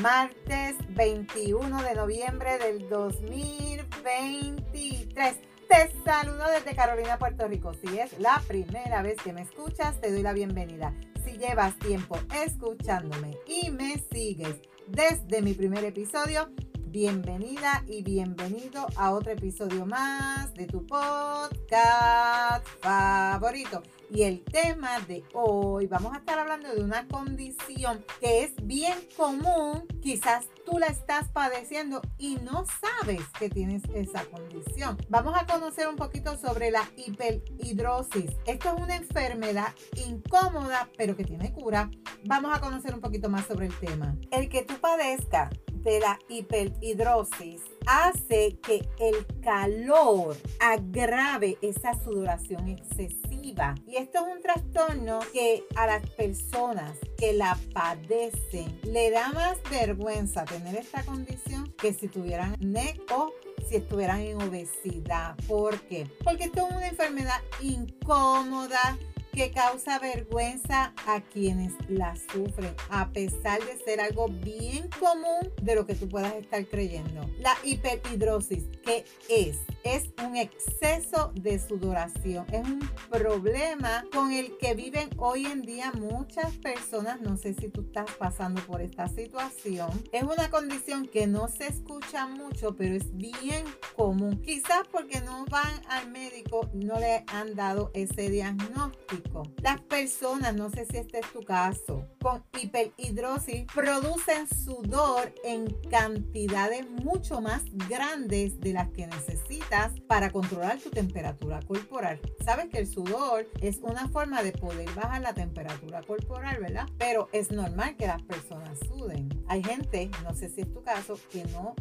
martes 21 de noviembre del 2023. Te saludo desde Carolina, Puerto Rico. Si es la primera vez que me escuchas, te doy la bienvenida si llevas tiempo escuchándome y me sigues desde mi primer episodio, bienvenida y bienvenido a otro episodio más de tu podcast favorito. Y el tema de hoy, vamos a estar hablando de una condición que es bien común. Quizás tú la estás padeciendo y no sabes que tienes esa condición. Vamos a conocer un poquito sobre la hiperhidrosis. Esto es una enfermedad incómoda, pero que tiene cura. Vamos a conocer un poquito más sobre el tema. El que tú padezcas de la hiperhidrosis hace que el calor agrave esa sudoración excesiva. Y esto es un trastorno que a las personas que la padecen le da más vergüenza tener esta condición que si tuvieran NEC o si estuvieran en obesidad. ¿Por qué? Porque esto es una enfermedad incómoda que causa vergüenza a quienes la sufren, a pesar de ser algo bien común de lo que tú puedas estar creyendo. La hiperhidrosis, ¿qué es? Es un exceso de sudoración, es un problema con el que viven hoy en día muchas personas. No sé si tú estás pasando por esta situación. Es una condición que no se escucha mucho, pero es bien común. Quizás porque no van al médico, no le han dado ese diagnóstico las personas, no sé si este es tu caso, con hiperhidrosis producen sudor en cantidades mucho más grandes de las que necesitas para controlar tu temperatura corporal. Sabes que el sudor es una forma de poder bajar la temperatura corporal, ¿verdad? Pero es normal que las personas suden. Hay gente, no sé si es tu caso, que no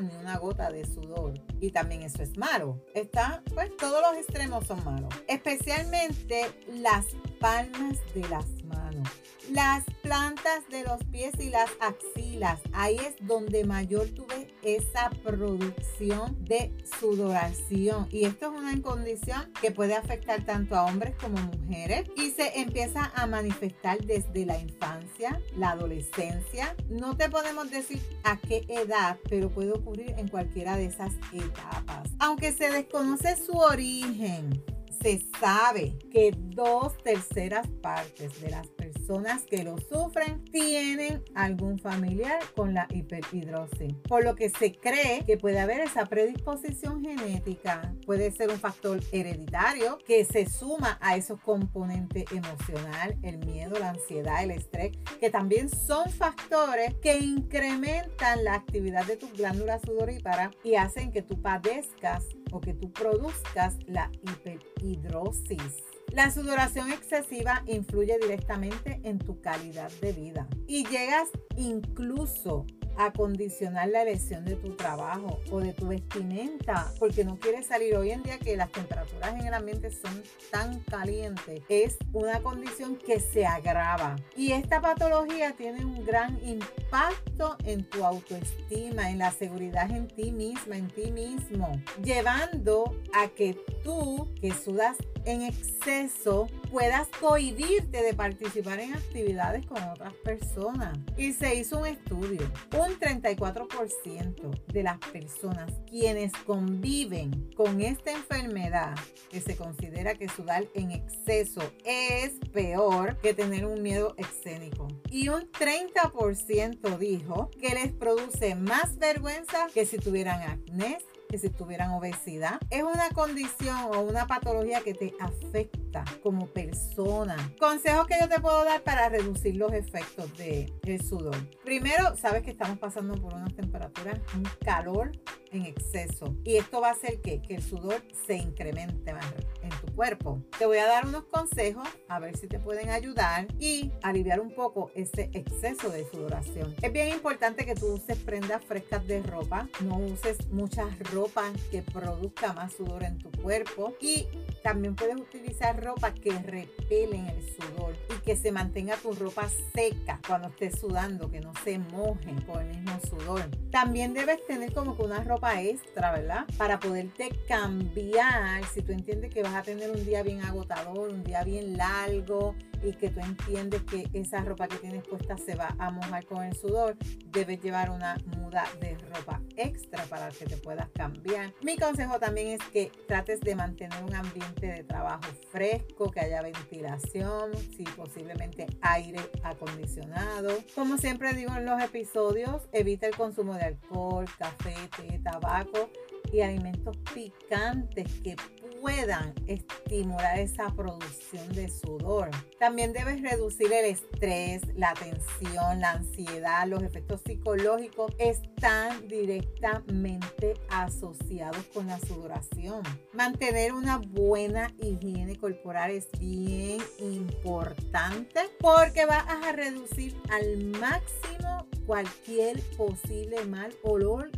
ni una gota de sudor. Y también eso es malo. Está, pues todos los extremos son malos. Especialmente las palmas de las manos las plantas de los pies y las axilas. Ahí es donde mayor tuve esa producción de sudoración. Y esto es una condición que puede afectar tanto a hombres como mujeres y se empieza a manifestar desde la infancia, la adolescencia. No te podemos decir a qué edad, pero puede ocurrir en cualquiera de esas etapas. Aunque se desconoce su origen, se sabe que dos terceras partes de las personas que lo sufren tienen algún familiar con la hiperhidrosis, por lo que se cree que puede haber esa predisposición genética, puede ser un factor hereditario que se suma a esos componentes emocional, el miedo, la ansiedad, el estrés, que también son factores que incrementan la actividad de tus glándulas sudoríparas y hacen que tú padezcas o que tú produzcas la hiperhidrosis. La sudoración excesiva influye directamente en tu calidad de vida y llegas incluso acondicionar la elección de tu trabajo o de tu vestimenta, porque no quieres salir hoy en día que las temperaturas en el ambiente son tan calientes. Es una condición que se agrava. Y esta patología tiene un gran impacto en tu autoestima, en la seguridad en ti misma, en ti mismo, llevando a que tú, que sudas en exceso puedas cohibirte de participar en actividades con otras personas. Y se hizo un estudio. Un 34% de las personas quienes conviven con esta enfermedad, que se considera que sudar en exceso es peor que tener un miedo escénico. Y un 30% dijo que les produce más vergüenza que si tuvieran acné, que si tuvieran obesidad. Es una condición o una patología que te afecta como persona. Consejos que yo te puedo dar para reducir los efectos del sudor. Primero, sabes que estamos pasando por unas temperaturas, un calor en exceso. Y esto va a hacer que, el sudor se incremente más en tu cuerpo. Te voy a dar unos consejos a ver si te pueden ayudar y aliviar un poco ese exceso de sudoración. Es bien importante que tú uses prendas frescas de ropa, no uses mucha ropa que produzca más sudor en tu cuerpo y también puedes utilizar ropa que repelen el sudor y que se mantenga tu ropa seca cuando estés sudando, que no se moje con el mismo sudor. También debes tener como que una ropa extra, ¿verdad? Para poderte cambiar si tú entiendes que vas a tener un día bien agotador, un día bien largo y que tú entiendes que esa ropa que tienes puesta se va a mojar con el sudor, debes llevar una muda de ropa extra para que te puedas cambiar. Mi consejo también es que trates de mantener un ambiente de trabajo fresco, que haya ventilación, si posiblemente aire acondicionado. Como siempre digo en los episodios, evita el consumo de alcohol, café, té, tabaco y alimentos picantes que puedan estimular esa producción de sudor. También debes reducir el estrés, la tensión, la ansiedad, los efectos psicológicos están directamente asociados con la sudoración. Mantener una buena higiene corporal es bien importante porque vas a reducir al máximo cualquier posible mal olor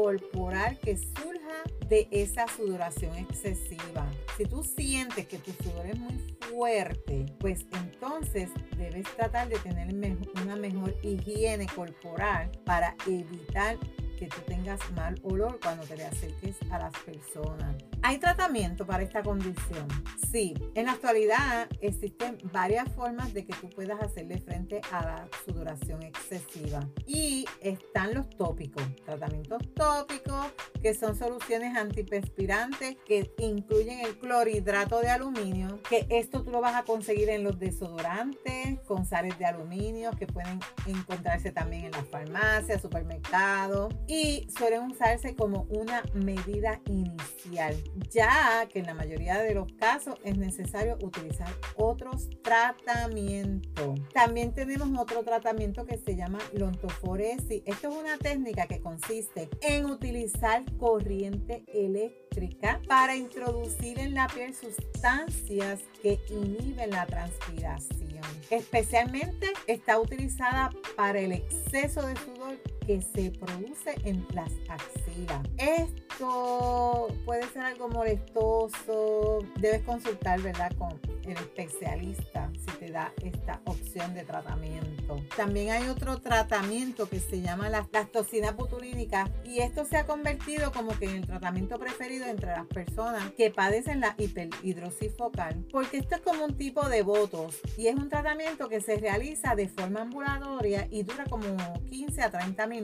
corporal que surja de esa sudoración excesiva. Si tú sientes que tu sudor es muy fuerte, pues entonces debes tratar de tener una mejor higiene corporal para evitar que tú tengas mal olor cuando te le acerques a las personas. ¿Hay tratamiento para esta condición? Sí, en la actualidad existen varias formas de que tú puedas hacerle frente a la sudoración excesiva. Y están los tópicos, tratamientos tópicos, que son soluciones antiperspirantes que incluyen el clorhidrato de aluminio, que esto tú lo vas a conseguir en los desodorantes con sales de aluminio que pueden encontrarse también en las farmacias, supermercados y suelen usarse como una medida inicial, ya que en la mayoría de los casos es necesario utilizar otros tratamientos. También tenemos otro tratamiento que se llama lontoforesis. Esto es una técnica que consiste en utilizar corriente eléctrica para introducir en la piel sustancias que inhiben la transpiración. Especialmente está utilizada para el exceso de sudor que se produce en las axilas. Esto puede ser algo molestoso. Debes consultar, ¿verdad? Con el especialista si te da esta opción de tratamiento. También hay otro tratamiento que se llama la, toxina butulínica y esto se ha convertido como que en el tratamiento preferido entre las personas que padecen la hiperhidrosis focal porque esto es como un tipo de votos y es un tratamiento que se realiza de forma ambulatoria y dura como 15 a 30 minutos.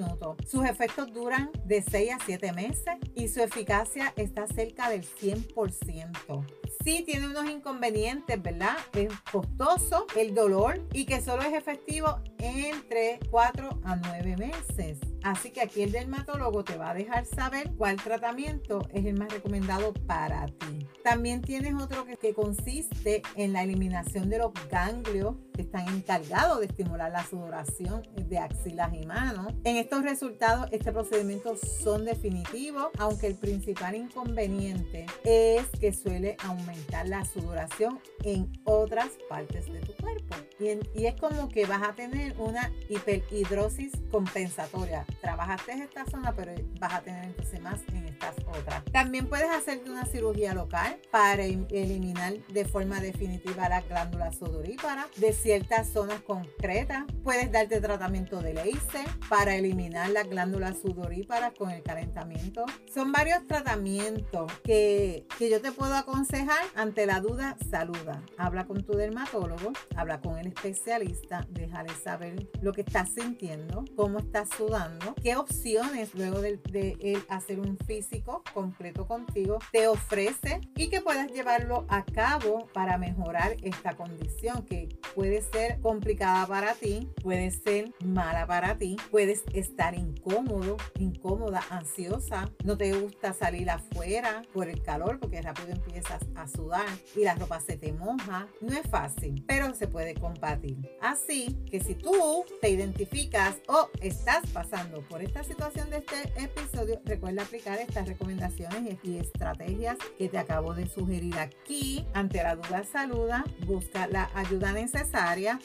Sus efectos duran de 6 a 7 meses y su eficacia está cerca del 100% sí tiene unos inconvenientes, ¿verdad? Es costoso el dolor y que solo es efectivo entre 4 a 9 meses. Así que aquí el dermatólogo te va a dejar saber cuál tratamiento es el más recomendado para ti. También tienes otro que, consiste en la eliminación de los ganglios que están encargados de estimular la sudoración de axilas y manos. En estos resultados, este procedimiento son definitivos, aunque el principal inconveniente es que suele aumentar aumentar la sudoración en otras partes de tu cuerpo. Y, y es como que vas a tener una hiperhidrosis compensatoria. Trabajaste esta zona, pero vas a tener entonces más en estas otras. También puedes hacerte una cirugía local para eliminar de forma definitiva las glándulas sudoríparas de ciertas zonas concretas. Puedes darte tratamiento de laser para eliminar las glándulas sudoríparas con el calentamiento. Son varios tratamientos que, que yo te puedo aconsejar. Ante la duda, saluda. Habla con tu dermatólogo, habla con el especialista, déjale saber lo que estás sintiendo, cómo estás sudando, qué opciones luego de, hacer un físico completo contigo te ofrece y que puedas llevarlo a cabo para mejorar esta condición que puede ser complicada para ti, puede ser mala para ti, puedes estar incómodo, incómoda, ansiosa, no te gusta salir afuera por el calor porque rápido empiezas a sudar y la ropa se te moja. No es fácil, pero se puede combatir. Así que si tú te identificas o estás pasando por esta situación de este episodio, recuerda aplicar estas recomendaciones y estrategias que te acabo de sugerir aquí. Ante la duda, saluda, busca la ayuda necesaria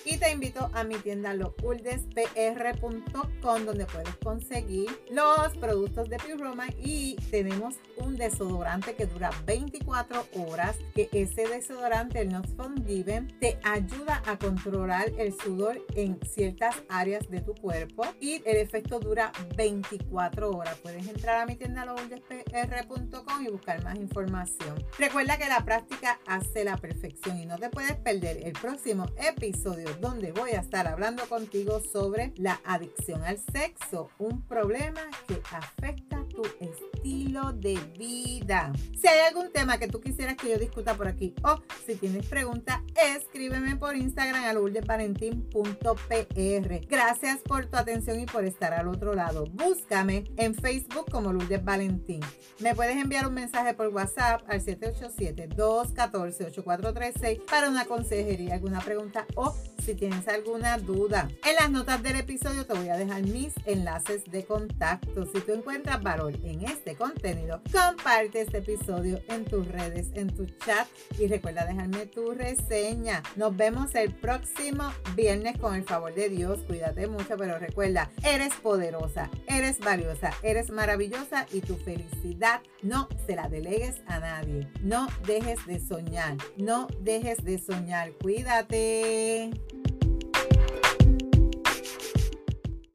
y te invito a mi tienda lourdespr.com donde puedes conseguir los productos de Pure Roma y tenemos un desodorante que dura 24 horas, que ese desodorante, el Not Given, te ayuda a controlar el sudor en ciertas áreas de tu cuerpo y el efecto dura 24 horas. Puedes entrar a mi tienda lourdespr.com y buscar más información. Recuerda que la práctica hace la perfección y no te puedes perder el próximo episodio donde voy a estar hablando contigo sobre la adicción al sexo, un problema que afecta tu estilo de vida. Si hay algún tema que tú quisieras que yo discuta por aquí o si tienes preguntas, escríbeme por Instagram a lourdesvalentín.pr. Gracias por tu atención y por estar al otro lado. Búscame en Facebook como Lourdes Valentín. Me puedes enviar un mensaje por WhatsApp al 787-214-8436 para una consejería, alguna pregunta o si tienes alguna duda. En las notas del episodio te voy a dejar mis enlaces de contacto. Si tú encuentras valor en este contenido, comparte este episodio en tus redes, en tu chat y recuerda dejarme tu reseña. Nos vemos el próximo viernes con el favor de Dios. Cuídate mucho, pero recuerda, eres poderosa, eres valiosa, eres maravillosa y tu felicidad no se la delegues a nadie. No dejes de soñar, no dejes de soñar. Cuídate.